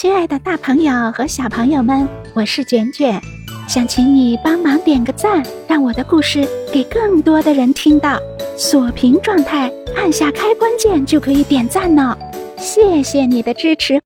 亲爱的大朋友和小朋友们，我是卷卷，想请你帮忙点个赞，让我的故事给更多的人听到。锁屏状态，按下开关键就可以点赞呢，谢谢你的支持。